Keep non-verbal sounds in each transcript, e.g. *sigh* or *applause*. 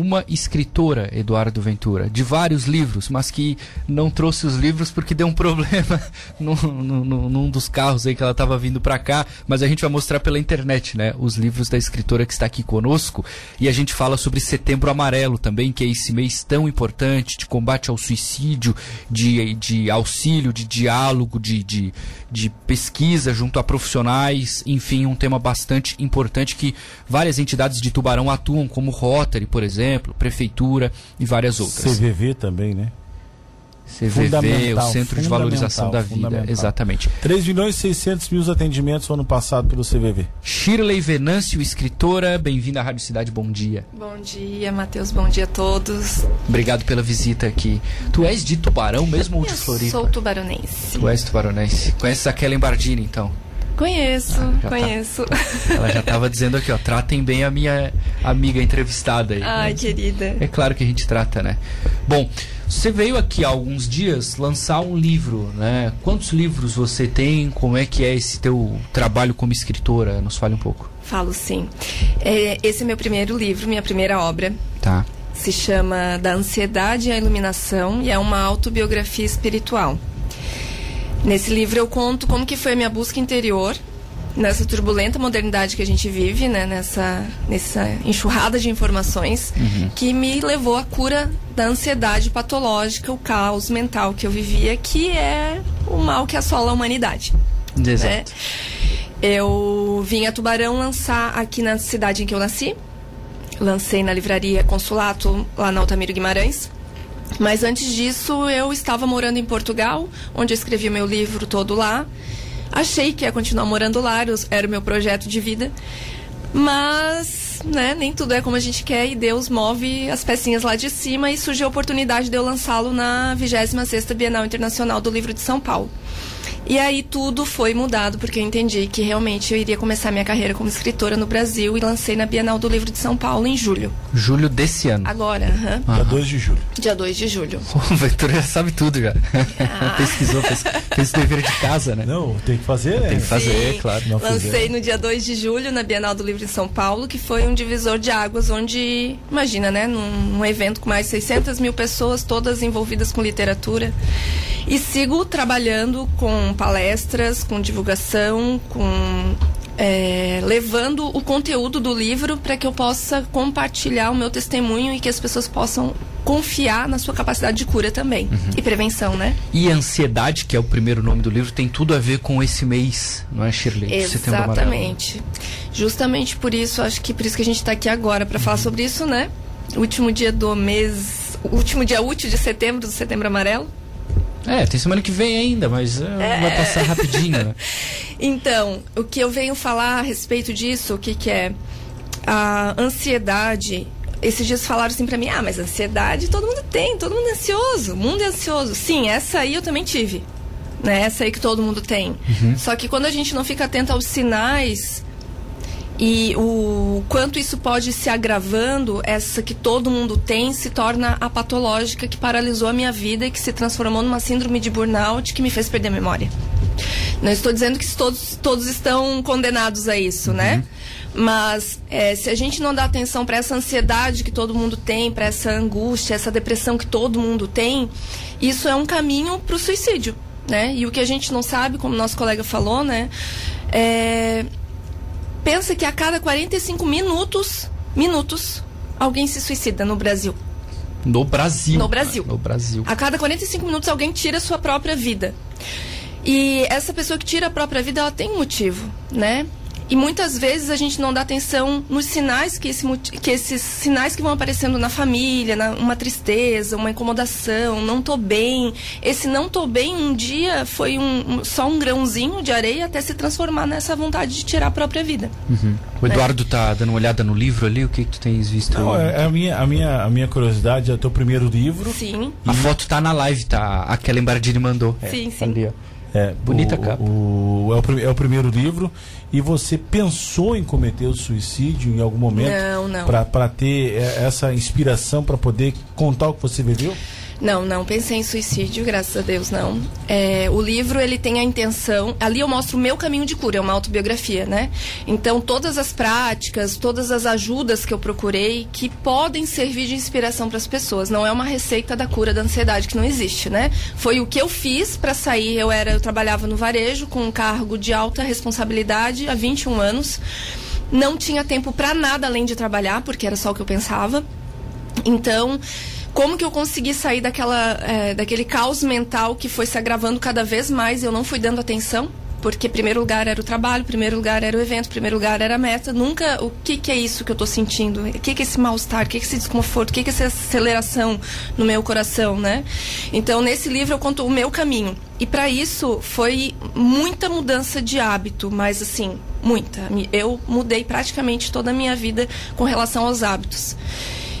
uma escritora, Eduardo Ventura, de vários livros, mas que não trouxe os livros porque deu um problema *laughs* num, num, dos carros aí que ela estava vindo para cá. Mas a gente vai mostrar pela internet, né? Os livros da escritora que está aqui conosco. E a gente fala sobre Setembro Amarelo também, que é esse mês tão importante de combate ao suicídio, de, de auxílio, de diálogo, de, de, de pesquisa junto a profissionais. Enfim, um tema bastante importante que várias entidades de Tubarão atuam, como Rotary, por exemplo exemplo, prefeitura e várias outras. CVV também, né? CVV, o Centro de Valorização da Vida, exatamente. 3 milhões e 600 mil atendimentos no ano passado pelo CVV. Shirley Venâncio, escritora, bem-vinda à Rádio Cidade, bom dia. Bom dia, Matheus, bom dia a todos. Obrigado pela visita aqui. Tu és de Tubarão mesmo ou de Floripa? sou tubaronense. Tu és tubaronense. Conheces a Kellen Bardini, então? Conheço, ah, tá. conheço. Tá. Ela já estava dizendo aqui, ó, tratem bem a minha amiga entrevistada aí. Ai, querida. É claro que a gente trata, né? Bom, você veio aqui há alguns dias lançar um livro, né? Quantos livros você tem? Como é que é esse teu trabalho como escritora? Nos fale um pouco. Falo sim. É, esse é meu primeiro livro, minha primeira obra. Tá. Se chama Da Ansiedade à Iluminação e é uma autobiografia espiritual. Nesse livro eu conto como que foi a minha busca interior nessa turbulenta modernidade que a gente vive, né, nessa, nessa enxurrada de informações, uhum. que me levou à cura da ansiedade patológica, o caos mental que eu vivia, que é o mal que assola a humanidade. Exato. Né? Eu vim a Tubarão lançar aqui na cidade em que eu nasci. Lancei na livraria Consulato, lá na Altamiro Guimarães. Mas antes disso, eu estava morando em Portugal, onde eu escrevi meu livro todo lá. Achei que ia continuar morando lá, era o meu projeto de vida. Mas, né, nem tudo é como a gente quer e Deus move as pecinhas lá de cima e surgiu a oportunidade de eu lançá-lo na 26ª Bienal Internacional do Livro de São Paulo. E aí tudo foi mudado, porque eu entendi que realmente eu iria começar minha carreira como escritora no Brasil e lancei na Bienal do Livro de São Paulo em julho. Julho desse ano? Agora, aham. Dia 2 de julho. Dia 2 de julho. O Ventura já sabe tudo já. Ah. Pesquisou, fez, fez dever de casa, né? Não, tem que fazer, né? Tem que fazer, Sim. claro. Não Lancei fizer. no dia 2 de julho na Bienal do Livro de São Paulo, que foi um divisor de águas onde, imagina, né? Num, num evento com mais de 600 mil pessoas, todas envolvidas com literatura. E sigo trabalhando com palestras, com divulgação, com é, levando o conteúdo do livro para que eu possa compartilhar o meu testemunho e que as pessoas possam confiar na sua capacidade de cura também uhum. e prevenção, né? E ansiedade, que é o primeiro nome do livro, tem tudo a ver com esse mês, não é, Shirley? Exatamente. Justamente por isso, acho que por isso que a gente está aqui agora para uhum. falar sobre isso, né? Último dia do mês, último dia útil de setembro, do Setembro Amarelo. É, tem semana que vem ainda, mas uh, é... vai passar rapidinho. Né? *laughs* então, o que eu venho falar a respeito disso, o que, que é a ansiedade. Esses dias falaram assim pra mim, ah, mas ansiedade todo mundo tem, todo mundo é ansioso, o mundo é ansioso. Sim, essa aí eu também tive. Né? Essa aí que todo mundo tem. Uhum. Só que quando a gente não fica atento aos sinais e o quanto isso pode se agravando, essa que todo mundo tem, se torna a patológica que paralisou a minha vida e que se transformou numa síndrome de burnout que me fez perder a memória. Não estou dizendo que todos, todos estão condenados a isso, né? uhum. Mas é, se a gente não dá atenção para essa ansiedade que todo mundo tem, para essa angústia, essa depressão que todo mundo tem, isso é um caminho para o suicídio, né? E o que a gente não sabe, como nosso colega falou, né? É, pensa que a cada 45 minutos, minutos, alguém se suicida no Brasil. No Brasil. No Brasil. No Brasil. A cada 45 minutos alguém tira a sua própria vida. E essa pessoa que tira a própria vida, ela tem um motivo, né? E muitas vezes a gente não dá atenção nos sinais que, esse, que esses sinais que vão aparecendo na família, na, uma tristeza, uma incomodação, não tô bem. Esse não tô bem um dia foi um, um, só um grãozinho de areia até se transformar nessa vontade de tirar a própria vida. Uhum. O Eduardo né? tá dando uma olhada no livro ali, o que, que tu tens visto? Não, é, a, minha, a, minha, a minha curiosidade é o teu primeiro livro. Sim. A foto tá na live, tá? Aquela Embardini mandou. Sim, é, sim. Ali, é, Bonita o, capa. O, é, o, é o primeiro livro. E você pensou em cometer o suicídio em algum momento? Não, não. Para ter é, essa inspiração para poder contar o que você viveu? Não, não pensei em suicídio, graças a Deus, não. É, o livro, ele tem a intenção... Ali eu mostro o meu caminho de cura, é uma autobiografia, né? Então, todas as práticas, todas as ajudas que eu procurei, que podem servir de inspiração para as pessoas. Não é uma receita da cura da ansiedade, que não existe, né? Foi o que eu fiz para sair. Eu, era, eu trabalhava no varejo, com um cargo de alta responsabilidade, há 21 anos. Não tinha tempo para nada além de trabalhar, porque era só o que eu pensava. Então como que eu consegui sair daquela, é, daquele caos mental que foi se agravando cada vez mais eu não fui dando atenção? Porque primeiro lugar era o trabalho, primeiro lugar era o evento, primeiro lugar era a meta. Nunca o que, que é isso que eu estou sentindo? O que, que é esse mal-estar? O que, que é esse desconforto? O que, que é essa aceleração no meu coração, né? Então, nesse livro eu conto o meu caminho. E para isso foi muita mudança de hábito, mas assim, muita. Eu mudei praticamente toda a minha vida com relação aos hábitos.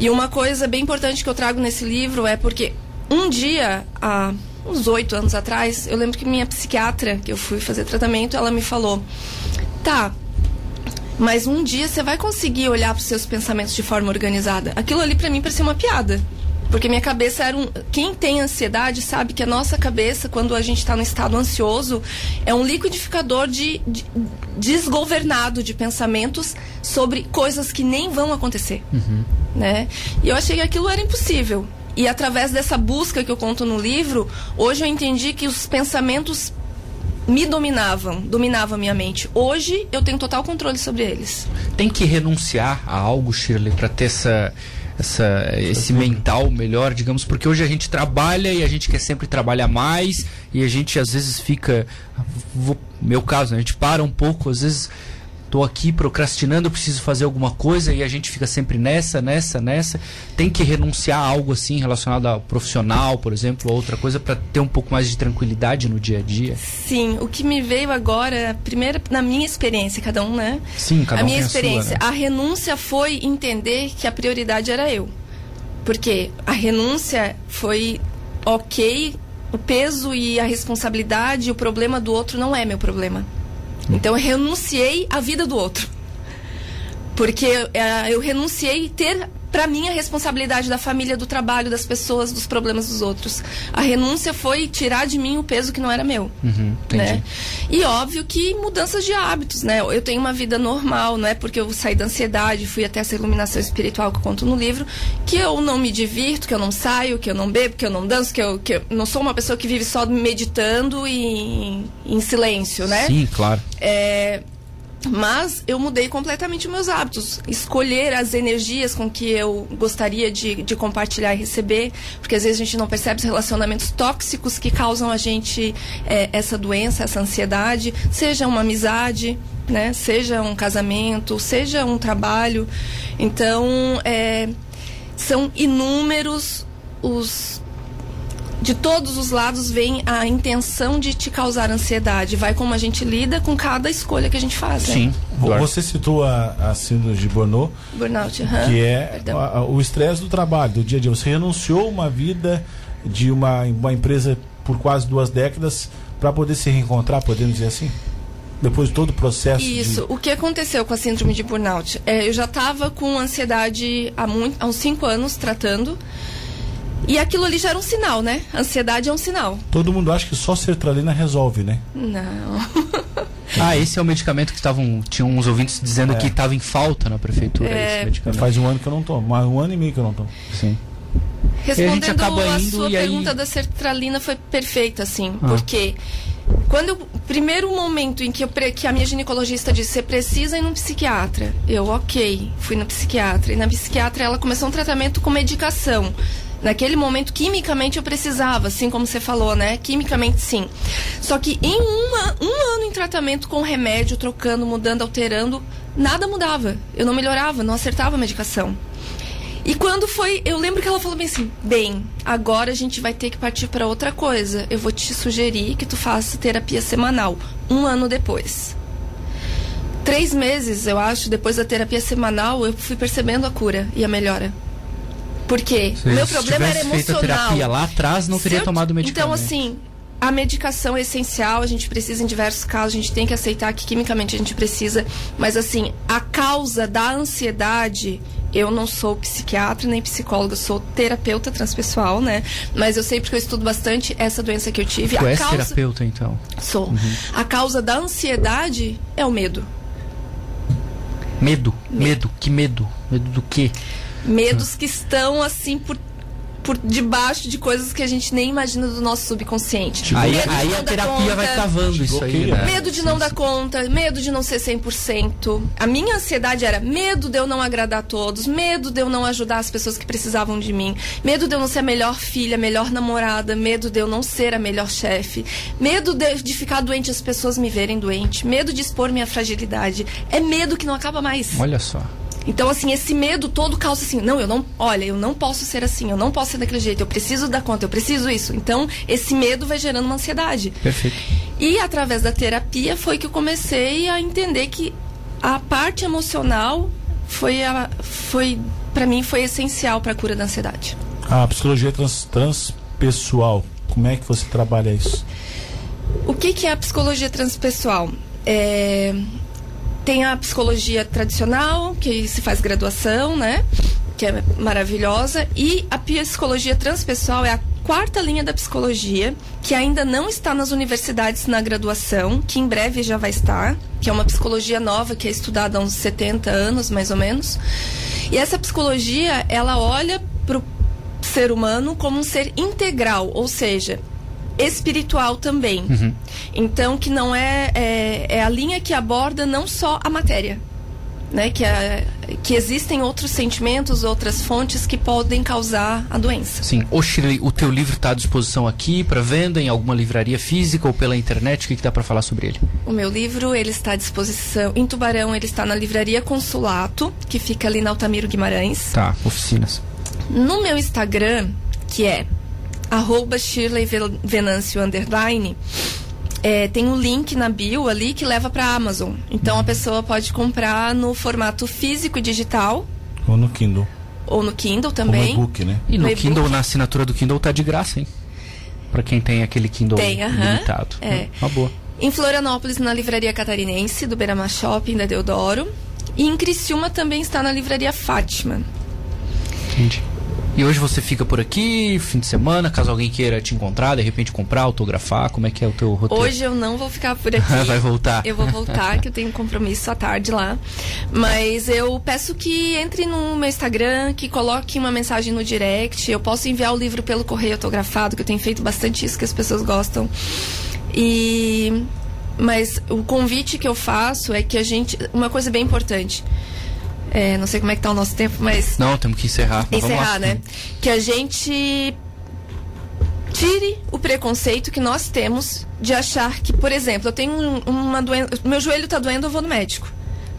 E uma coisa bem importante que eu trago nesse livro é porque um dia, há uns oito anos atrás, eu lembro que minha psiquiatra, que eu fui fazer tratamento, ela me falou: tá, mas um dia você vai conseguir olhar para os seus pensamentos de forma organizada. Aquilo ali para mim parecia uma piada. Porque minha cabeça era um. Quem tem ansiedade sabe que a nossa cabeça, quando a gente está no estado ansioso, é um liquidificador de, de, desgovernado de pensamentos sobre coisas que nem vão acontecer. Uhum. Né? E eu achei que aquilo era impossível. E através dessa busca que eu conto no livro, hoje eu entendi que os pensamentos me dominavam, dominavam minha mente. Hoje eu tenho total controle sobre eles. Tem que renunciar a algo, Shirley, para ter essa essa, esse mental melhor, digamos, porque hoje a gente trabalha e a gente quer sempre trabalhar mais e a gente às vezes fica, vou, meu caso, né, a gente para um pouco, às vezes estou aqui procrastinando, preciso fazer alguma coisa e a gente fica sempre nessa, nessa, nessa. Tem que renunciar a algo assim relacionado ao profissional, por exemplo, ou outra coisa para ter um pouco mais de tranquilidade no dia a dia? Sim, o que me veio agora, primeiro na minha experiência, cada um, né? Sim, cada a um minha experiência, a, sua, né? a renúncia foi entender que a prioridade era eu. Porque a renúncia foi ok, o peso e a responsabilidade, o problema do outro não é meu problema. Então eu renunciei à vida do outro. Porque uh, eu renunciei ter para mim a responsabilidade da família, do trabalho, das pessoas, dos problemas dos outros. A renúncia foi tirar de mim o peso que não era meu. Uhum, né? E óbvio que mudanças de hábitos, né? Eu tenho uma vida normal, não é porque eu saí da ansiedade, fui até essa iluminação espiritual que eu conto no livro, que eu não me divirto, que eu não saio, que eu não bebo, que eu não danço, que eu, que eu não sou uma pessoa que vive só meditando e em silêncio, né? Sim, claro. É, mas eu mudei completamente meus hábitos. Escolher as energias com que eu gostaria de, de, compartilhar e receber, porque às vezes a gente não percebe os relacionamentos tóxicos que causam a gente é, essa doença, essa ansiedade, seja uma amizade, né? seja um casamento, seja um trabalho. Então, é, são inúmeros os de todos os lados vem a intenção de te causar ansiedade. Vai como a gente lida com cada escolha que a gente faz. Né? Sim. Né? Você citou a, a síndrome de Burnout, Burnout que é a, o estresse do trabalho, do dia a dia. Você renunciou uma vida de uma, uma empresa por quase duas décadas para poder se reencontrar, podemos dizer assim? Depois de todo o processo. Isso. De... O que aconteceu com a síndrome de burnout? É, eu já estava com ansiedade há, muito, há uns cinco anos tratando. E aquilo ali já era um sinal, né? ansiedade é um sinal. Todo mundo acha que só sertralina resolve, né? Não. *laughs* ah, esse é o medicamento que estavam. Tinham uns ouvintes dizendo é. que estava em falta na prefeitura. É... Faz um ano que eu não tomo, mais um ano e meio que eu não tomo. Sim. Respondendo a, a sua pergunta aí... da sertralina foi perfeita, assim, ah. porque quando o primeiro momento em que, eu, que a minha ginecologista disse você precisa ir no psiquiatra, eu ok, fui no psiquiatra e na psiquiatra ela começou um tratamento com medicação Naquele momento, quimicamente, eu precisava, assim como você falou, né? Quimicamente, sim. Só que em uma, um ano em tratamento com remédio, trocando, mudando, alterando, nada mudava. Eu não melhorava, não acertava a medicação. E quando foi, eu lembro que ela falou bem assim: bem, agora a gente vai ter que partir para outra coisa. Eu vou te sugerir que tu faça terapia semanal. Um ano depois. Três meses, eu acho, depois da terapia semanal, eu fui percebendo a cura e a melhora. Porque o meu problema era emocional. Feito a terapia lá atrás, não teria eu, tomado medicamento. Então, assim, a medicação é essencial, a gente precisa em diversos casos, a gente tem que aceitar que quimicamente a gente precisa, mas assim, a causa da ansiedade, eu não sou psiquiatra nem psicóloga, sou terapeuta transpessoal, né? Mas eu sei porque eu estudo bastante essa doença que eu tive. Tu a és causa... terapeuta, então? Sou. A causa da ansiedade é o medo. Medo? Medo? Que medo? Medo do quê? Medos que estão assim por por debaixo de coisas que a gente nem imagina do nosso subconsciente. Tipo, aí aí a terapia conta, vai cavando isso aí, né? Medo de não dar conta, medo de não ser 100%. A minha ansiedade era medo de eu não agradar a todos, medo de eu não ajudar as pessoas que precisavam de mim, medo de eu não ser a melhor filha, a melhor namorada, medo de eu não ser a melhor chefe, medo de, de ficar doente e as pessoas me verem doente, medo de expor minha fragilidade. É medo que não acaba mais. Olha só. Então, assim, esse medo todo causa assim, não, eu não, olha, eu não posso ser assim, eu não posso ser daquele jeito, eu preciso dar conta, eu preciso isso. Então, esse medo vai gerando uma ansiedade. Perfeito. E através da terapia foi que eu comecei a entender que a parte emocional foi, a, foi para mim, foi essencial para a cura da ansiedade. A psicologia trans, transpessoal, como é que você trabalha isso? O que, que é a psicologia transpessoal? É, tem a psicologia tradicional, que se faz graduação, né? Que é maravilhosa. E a psicologia transpessoal é a quarta linha da psicologia, que ainda não está nas universidades na graduação, que em breve já vai estar, que é uma psicologia nova que é estudada há uns 70 anos, mais ou menos. E essa psicologia, ela olha para o ser humano como um ser integral, ou seja, espiritual também. Então, que não é, é, é a linha que aborda não só a matéria. Né, que, é, que existem outros sentimentos, outras fontes que podem causar a doença. Sim. Ô Shirley, o teu livro está à disposição aqui para venda em alguma livraria física ou pela internet? O que, que dá para falar sobre ele? O meu livro ele está à disposição em Tubarão, ele está na livraria Consulato, que fica ali na Altamiro Guimarães. Tá, oficinas. No meu Instagram, que é arroba Shirley Venâncio underline, é, tem um link na bio ali que leva para Amazon. Então a pessoa pode comprar no formato físico e digital Ou no Kindle? ou no Kindle também. e-book, né? E no No. Kindle, na assinatura do Kindle tá de graça, hein? Pra quem tem aquele Kindle Tem, aham. limitado. É. Uma boa. Em Florianópolis, na Livraria Catarinense, do Beira-Mar Shopping, da Deodoro. E em Criciúma também está na Livraria Fátima. Entendi. E hoje você fica por aqui, fim de semana, caso alguém queira te encontrar, de repente comprar, autografar, como é que é o teu roteiro? Hoje eu não vou ficar por aqui. *laughs* Vai voltar. Eu vou voltar, que eu tenho um compromisso à tarde lá. Mas eu peço que entre no meu Instagram, que coloque uma mensagem no direct. Eu posso enviar o livro pelo correio autografado, que eu tenho feito bastante isso, que as pessoas gostam. E. Mas o convite que eu faço é que a gente. Uma coisa bem importante. É, não sei como é que tá o nosso tempo, mas Não, temos que encerrar. encerrar, né? Que a gente tire o preconceito que nós temos de achar que, por exemplo, eu tenho um- uma doença, meu joelho tá doendo, eu vou no médico.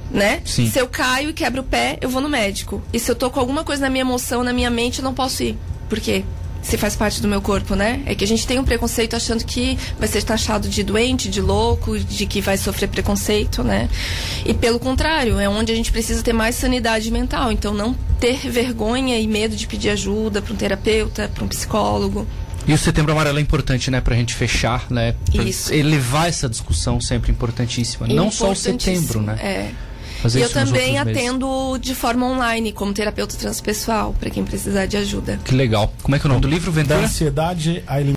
Né? Sim. Se eu caio e quebro o pé, eu vou no médico. E se eu tô com alguma coisa na minha emoção, na minha mente, eu não posso ir. Por quê? Se faz parte do meu corpo, né? É que a gente tem um preconceito achando que vai ser taxado de doente, de louco, de que vai sofrer preconceito, né? E pelo contrário, é onde a gente precisa ter mais sanidade mental. Então, não ter vergonha e medo de pedir ajuda para um terapeuta, para um psicólogo. E o Setembro Amarelo é importante, né, pra gente fechar, né? Pra Isso. elevar essa discussão sempre importantíssima. Não só o setembro, né? É. Fazer E eu também outros meses. atendo de forma online, como terapeuta transpessoal, para quem precisar de ajuda. Que legal. Como é que é o nome do livro, Da Ventura? ansiedade à